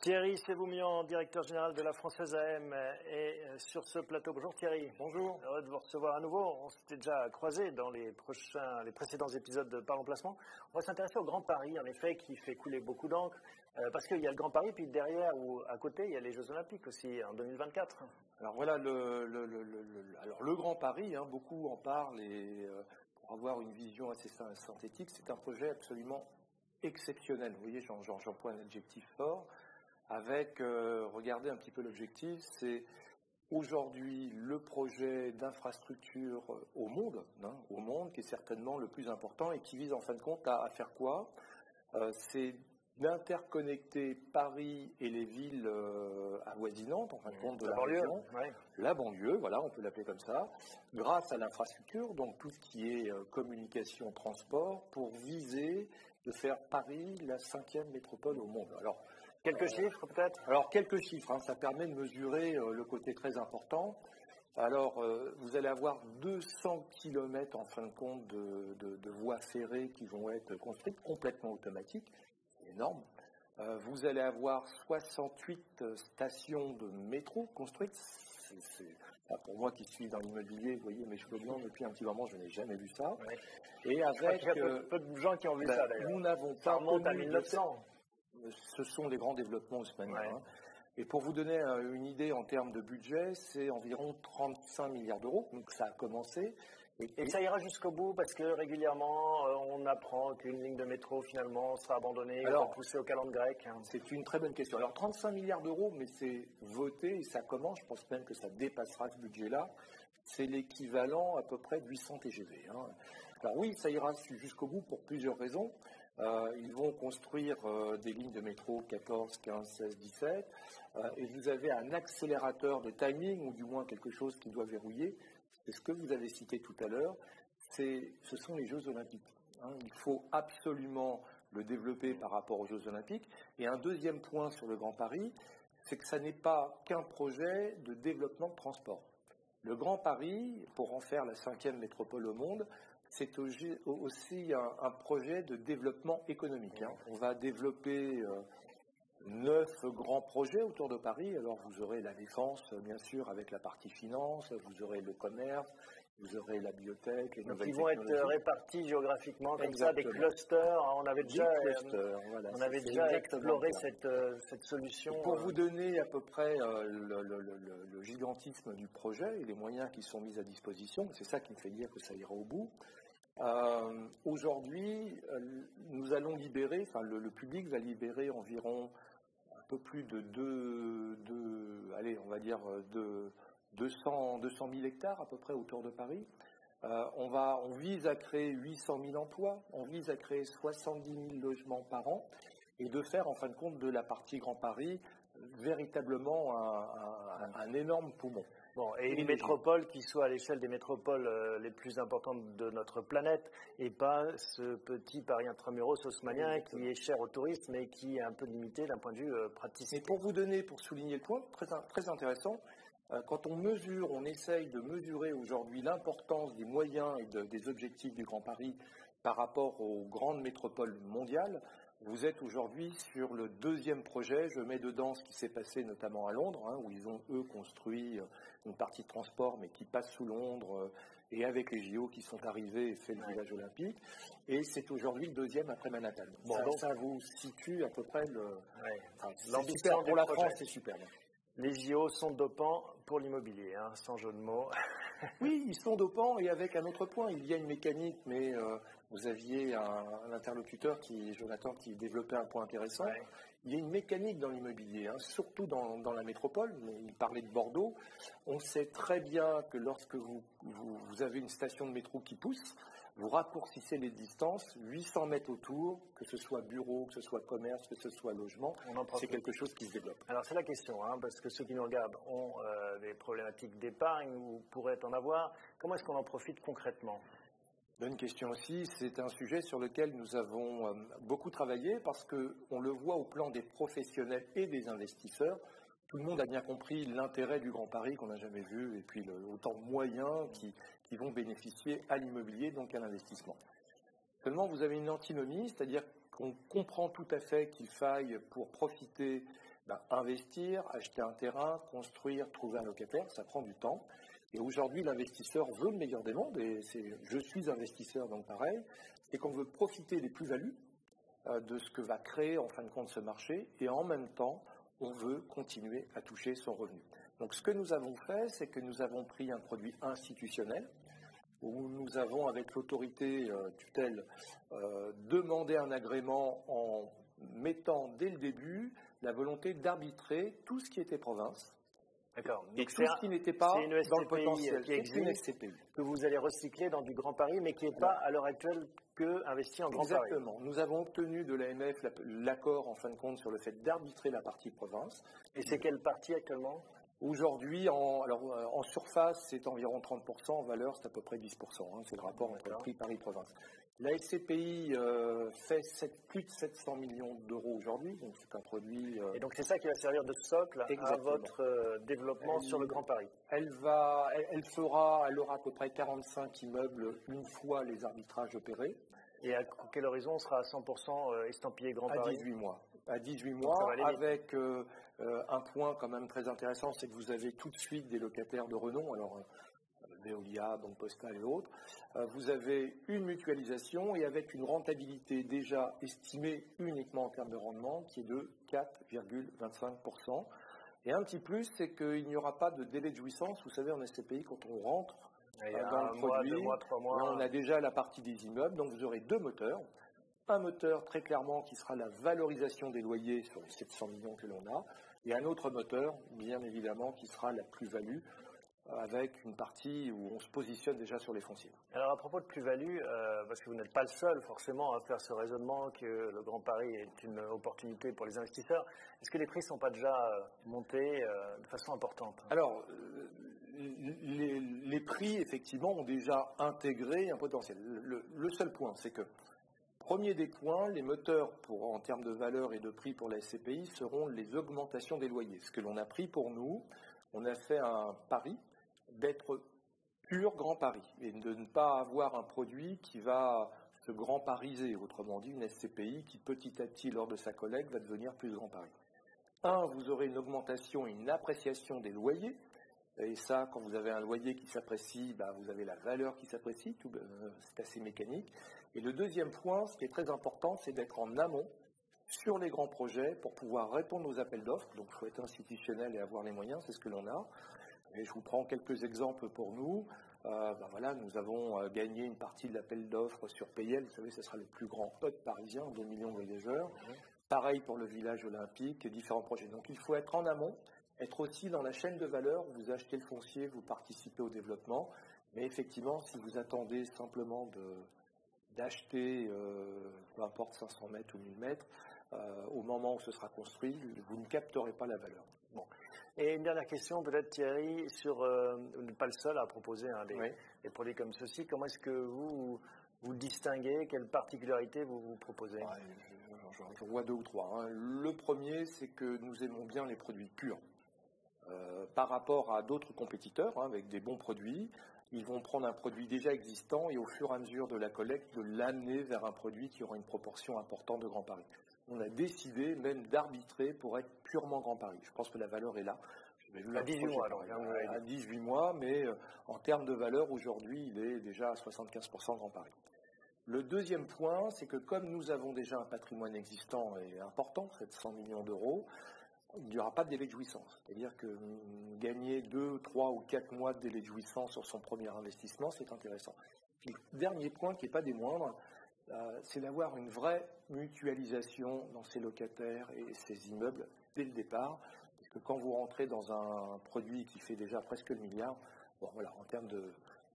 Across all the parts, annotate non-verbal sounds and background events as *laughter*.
Thierry Sévoumian, directeur général de la Française AM, est sur ce plateau. Bonjour Thierry. Bonjour. Heureux de vous recevoir à nouveau. On s'était déjà croisé dans les prochains, les précédents épisodes de Par Emplacement. On va s'intéresser au Grand Paris, en effet, qui fait couler beaucoup d'encre, euh, parce qu'il y a le Grand Paris, puis derrière ou à côté, il y a les Jeux Olympiques aussi en 2024. Alors voilà, le, le, le, alors le Grand Paris, hein, beaucoup en parlent et euh, pour avoir une vision assez synthétique, c'est un projet absolument exceptionnel. Vous voyez, j'emploie un adjectif fort avec, euh, regardez un petit peu l'objectif, c'est aujourd'hui le projet d'infrastructure au monde, hein, au monde qui est certainement le plus important et qui vise en fin de compte à, faire quoi? Euh, C'est d'interconnecter Paris et les villes euh, avoisinantes, en fin de compte, de la, banlieue, la banlieue, voilà, on peut l'appeler comme ça, grâce à l'infrastructure, donc tout ce qui est communication, transport, pour viser de faire Paris la cinquième métropole au monde. Alors, Quelques chiffres peut-être? Alors quelques chiffres, hein. ça permet de mesurer euh, le côté très important. Alors euh, vous allez avoir 200 km en fin de compte de, voies ferrées qui vont être construites complètement automatiques, c'est énorme. Euh, vous allez avoir 68 stations de métro construites. pour moi qui suis dans l'immobilier, vous voyez mes cheveux blancs depuis un petit moment, je n'ai jamais vu ça. Et avec peu, de gens qui ont vu ben, ça d'ailleurs. Nous n'avons pas remonte à 1900 ce sont les grands développements haussmanniens. Hein. Et pour vous donner euh, une idée en termes de budget, c'est environ 35 milliards d'euros. Donc ça a commencé. Et, ça ira jusqu'au bout parce que régulièrement, euh, on apprend qu'une ligne de métro finalement sera abandonnée, alors poussée au calendrier grec. Hein. C'est une très bonne question. Alors 35 milliards d'euros, mais c'est voté et ça commence. Je pense même que ça dépassera ce budget-là. C'est l'équivalent à peu près de 800 TGV. Hein. Alors oui, ça ira jusqu'au bout pour plusieurs raisons. Euh, ils vont construire euh, des lignes de métro 14, 15, 16, 17. et vous avez un accélérateur de timing, ou du moins quelque chose qui doit verrouiller. C'est ce que vous avez cité tout à l'heure. Ce sont les Jeux Olympiques. Hein. Il faut absolument le développer par rapport aux Jeux Olympiques. Et un deuxième point sur le Grand Paris, c'est que ça n'est pas qu'un projet de développement de transport. Le Grand Paris, pour en faire la cinquième métropole au monde, c'est aussi un, projet de développement économique. Hein. On va développer euh, neuf grands projets autour de Paris. Alors vous aurez la défense, bien sûr, avec la partie finance, vous aurez le commerce, vous aurez la bibliothèque, les nouvelles Ils vont être répartis géographiquement comme ça, des clusters. On avait déjà, on avait déjà exploré cette, euh, cette, solution. pour euh. vous donner à peu près le, le, gigantisme du projet et les moyens qui sont mis à disposition, c'est ça qui me fait dire que ça ira au bout. Euh, aujourd'hui, euh, nous allons libérer, enfin le, public va libérer environ peu plus de 2, allez, on va dire de 200, 200 000 hectares à peu près autour de Paris. Euh, on vise à créer 800 000 emplois, on vise à créer 70 000 logements par an et de faire en fin de compte de la partie Grand Paris véritablement un énorme poumon et une métropole qui soit à l'échelle des métropoles euh, les plus importantes de notre planète et pas ce petit Paris intramuros haussmanien qui est cher aux touristes mais qui est un peu limité d'un point de vue euh, pratique. Et pour vous donner, pour souligner le point, très, très intéressant, euh, quand on mesure, on essaye de mesurer aujourd'hui l'importance des moyens et des objectifs du Grand Paris par rapport aux grandes métropoles mondiales, vous êtes aujourd'hui sur le deuxième projet. Je mets dedans ce qui s'est passé notamment à Londres, hein, où ils ont, eux, construit euh, une partie de transport, mais qui passe sous Londres, euh, et avec les JO qui sont arrivés et fait le village olympique. Et c'est aujourd'hui le deuxième après Manhattan. Bon, ça, donc, ça vous situe à peu près le... L'ambition pour la France, c'est super. Les JO sont dopants pour l'immobilier, hein, sans jeu de mots. *laughs* oui, ils sont dopants et avec un autre point, il y a une mécanique, mais euh, vous aviez un, interlocuteur qui, Jonathan, qui développait un point intéressant. Il y a une mécanique dans l'immobilier, hein, surtout dans, la métropole. Il parlait de Bordeaux. On sait très bien que lorsque vous, vous avez une station de métro qui pousse, vous raccourcissez les distances, 800 mètres autour, que ce soit bureau, que ce soit commerce, que ce soit logement, c'est quelque chose qui se développe. Alors c'est la question, hein, parce que ceux qui nous regardent ont euh, des problématiques d'épargne ou pourraient en avoir. Comment est-ce qu'on en profite concrètement? Bonne question aussi. C'est un sujet sur lequel nous avons euh, beaucoup travaillé parce qu'on le voit au plan des professionnels et des investisseurs. Tout le monde a bien compris l'intérêt du Grand Paris qu'on n'a jamais vu et puis le, autant de moyens qui, vont bénéficier à l'immobilier, donc à l'investissement. Seulement, vous avez une antinomie, c'est-à-dire qu'on comprend tout à fait qu'il faille, pour profiter Ben, investir, acheter un terrain, construire, trouver un locataire, ça prend du temps. Et aujourd'hui, l'investisseur veut le meilleur des mondes, et je suis investisseur, donc pareil, c'est qu'on veut profiter des plus-values euh, de ce que va créer en fin de compte ce marché, et en même temps, on veut continuer à toucher son revenu. Donc ce que nous avons fait, c'est que nous avons pris un produit institutionnel, où nous avons, avec l'autorité euh, tutelle, euh, demandé un agrément en mettant dès le début la volonté d'arbitrer tout ce qui était province. D'accord. Tout ce qui n'était pas dans le potentiel. Qui existe, que vous allez recycler dans du Grand Paris, mais qui n'est pas à l'heure actuelle que investi en Grand Paris. Exactement. Nous avons obtenu de l'AMF l'accord en fin de compte sur le fait d'arbitrer la partie province. Et c'est quelle partie actuellement? Aujourd'hui, en, alors, euh, en surface, c'est environ 30%, en valeur, c'est à peu près 10%. Hein. c'est le rapport entre prix Paris-Province. La SCPI euh, fait plus de 700 millions d'euros aujourd'hui, donc c'est un produit. Euh, et donc c'est ça qui va servir de socle à votre développement sur le Grand Paris. Elle va, elle, fera, elle aura à peu près 45 immeubles une fois les arbitrages opérés. Et à quel horizon on sera à 100% estampillé Grand Paris? À 18 mois. À 18 mois, avec euh, un point quand même très intéressant, c'est que vous avez tout de suite des locataires de renom, alors euh, Veolia, Banque Postale et autres. Euh, vous avez une mutualisation et avec une rentabilité déjà estimée uniquement en termes de rendement qui est de 4,25%. Et un petit plus, c'est qu'il n'y aura pas de délai de jouissance. Vous savez, en SCPI, quand on rentre dans le produit, on a déjà la partie des immeubles, donc vous aurez deux moteurs un moteur très clairement qui sera la valorisation des loyers sur les 700 millions que l'on a, et un autre moteur, bien évidemment, qui sera la plus-value avec une partie où on se positionne déjà sur les fonciers. Alors à propos de plus-value, euh, parce que vous n'êtes pas le seul forcément à faire ce raisonnement que le Grand Paris est une opportunité pour les investisseurs, est-ce que les prix ne sont pas déjà euh, montés euh, de façon importante? Alors, les, prix, effectivement, ont déjà intégré un potentiel. le seul point, c'est que Premier des points, les moteurs en termes de valeur et de prix pour la SCPI seront les augmentations des loyers. Ce que l'on a pris pour nous, on a fait un pari d'être pur Grand Paris et de ne pas avoir un produit qui va se grand pariser, autrement dit une SCPI qui petit à petit lors de sa collecte va devenir plus Grand Paris. Un, vous aurez une augmentation et une appréciation des loyers. Et ça, quand vous avez un loyer qui s'apprécie, bah, vous avez la valeur qui s'apprécie, euh, c'est assez mécanique. Et le deuxième point, ce qui est très important, c'est d'être en amont sur les grands projets pour pouvoir répondre aux appels d'offres. Donc il faut être institutionnel et avoir les moyens, c'est ce que l'on a. Et je vous prends quelques exemples pour nous. Euh, ben voilà, nous avons euh, gagné une partie de l'appel d'offres sur PayL. Vous savez, ce sera le plus grand hub parisien, 2 millions de voyageurs. Pareil pour le village olympique et différents projets. Donc il faut être en amont, être aussi dans la chaîne de valeur. Vous achetez le foncier, vous participez au développement. Mais effectivement, si vous attendez simplement de, d'acheter, euh, peu importe 500 mètres ou 1000 mètres, euh, au moment où ce sera construit, vous ne capterez pas la valeur. Bon. Et une dernière question, peut-être Thierry, sur, euh, vous n'êtes pas le seul à proposer hein, des, produits comme ceci. Comment est-ce que vous, vous distinguez? Quelles particularités vous vous proposez? J'en vois deux ou trois. Hein. Le premier, c'est que nous aimons bien les produits purs. Par rapport à d'autres compétiteurs hein, avec des bons produits, ils vont prendre un produit déjà existant et au fur et à mesure de la collecte, de l'amener vers un produit qui aura une proportion importante de Grand Paris. On a décidé même d'arbitrer pour être purement Grand Paris. Je pense que la valeur est là. À 18 mois, alors. À 18 mois, mais euh, en termes de valeur, aujourd'hui, il est déjà à 75% Grand Paris. Le deuxième point, c'est que comme nous avons déjà un patrimoine existant et important, 700 millions d'euros, il n'y aura pas de délai de jouissance. C'est-à-dire que gagner deux, trois ou quatre mois de délai de jouissance sur son premier investissement, c'est intéressant. Puis, dernier point qui n'est pas des moindres, euh, c'est d'avoir une vraie mutualisation dans ses locataires et ses immeubles dès le départ. Parce que quand vous rentrez dans un produit qui fait déjà presque le milliard, voilà, en termes de,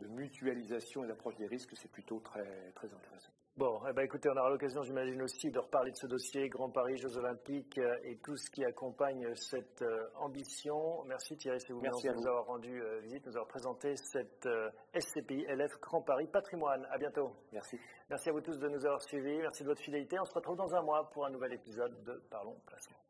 mutualisation et d'approche des risques, c'est plutôt très intéressant. Bon, eh ben, écoutez, on aura l'occasion, j'imagine aussi, de reparler de ce dossier Grand Paris, Jeux Olympiques euh, et tout ce qui accompagne cette euh, ambition. Merci Thierry vous Merci de nous avoir rendu euh, visite, nous avoir présenté cette SCPI LF Grand Paris Patrimoine. À bientôt. Merci. Merci à vous tous de nous avoir suivis. Merci de votre fidélité. On se retrouve dans un mois pour un nouvel épisode de Parlons Placement.